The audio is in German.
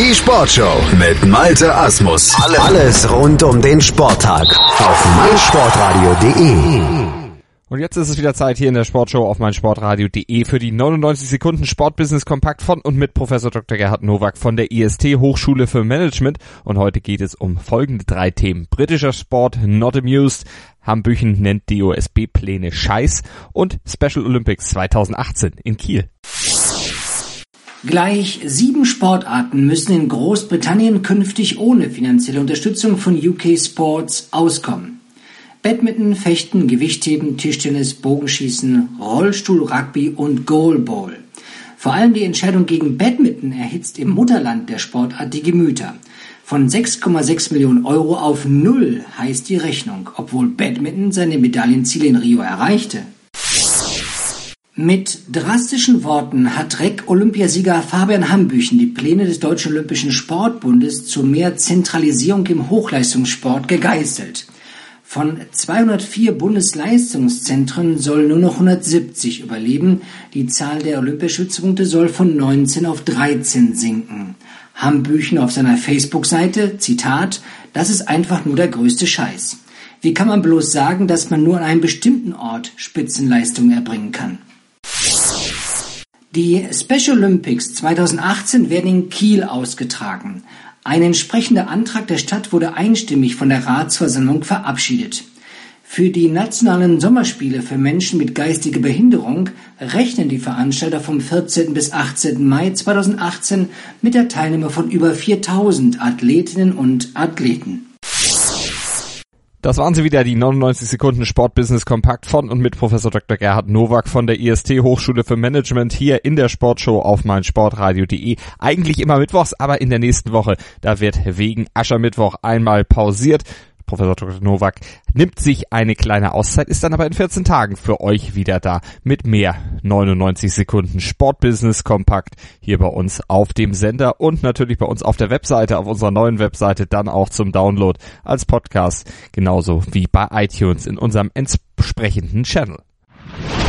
Die Sportshow mit Malte Asmus. Alles rund um den Sporttag auf meinsportradio.de. Und jetzt ist es wieder Zeit hier in der Sportshow auf meinsportradio.de für die 99 Sekunden Sportbusiness Kompakt von und mit Professor Dr. Gerhard Nowak von der IST Hochschule für Management. Und heute geht es um folgende drei Themen. Britischer Sport, not amused, Hambüchen nennt DOSB-Pläne Scheiß und Special Olympics 2018 in Kiel. Gleich sieben Sportarten müssen in Großbritannien künftig ohne finanzielle Unterstützung von UK Sports auskommen. Badminton, Fechten, Gewichtheben, Tischtennis, Bogenschießen, Rollstuhl, Rugby und Goalball. Vor allem die Entscheidung gegen Badminton erhitzt im Mutterland der Sportart die Gemüter. Von 6,6 Millionen Euro auf Null heißt die Rechnung, obwohl Badminton seine Medaillenziele in Rio erreichte. Mit drastischen Worten hat REC-Olympiasieger Fabian Hambüchen die Pläne des Deutschen Olympischen Sportbundes zu mehr Zentralisierung im Hochleistungssport gegeißelt. Von 204 Bundesleistungszentren sollen nur noch 170 überleben. Die Zahl der Olympiastützpunkte soll von 19 auf 13 sinken. Hambüchen auf seiner Facebook-Seite, Zitat, das ist einfach nur der größte Scheiß. Wie kann man bloß sagen, dass man nur an einem bestimmten Ort Spitzenleistungen erbringen kann? Die Special Olympics 2018 werden in Kiel ausgetragen. Ein entsprechender Antrag der Stadt wurde einstimmig von der Ratsversammlung verabschiedet. Für die nationalen Sommerspiele für Menschen mit geistiger Behinderung rechnen die Veranstalter vom 14. bis 18. Mai 2018 mit der Teilnahme von über 4000 Athletinnen und Athleten. Das waren sie wieder, die 99 Sekunden Sportbusiness Kompakt von und mit Professor Dr. Gerhard Nowak von der IST Hochschule für Management hier in der Sportshow auf meinsportradio.de. Eigentlich immer mittwochs, aber in der nächsten Woche, da wird wegen Aschermittwoch einmal pausiert. Professor Dr. Nowak nimmt sich eine kleine Auszeit, ist dann aber in 14 Tagen für euch wieder da mit mehr 99 Sekunden Sportbusiness Kompakt hier bei uns auf dem Sender und natürlich bei uns auf der Webseite, auf unserer neuen Webseite dann auch zum Download als Podcast, genauso wie bei iTunes in unserem entsprechenden Channel.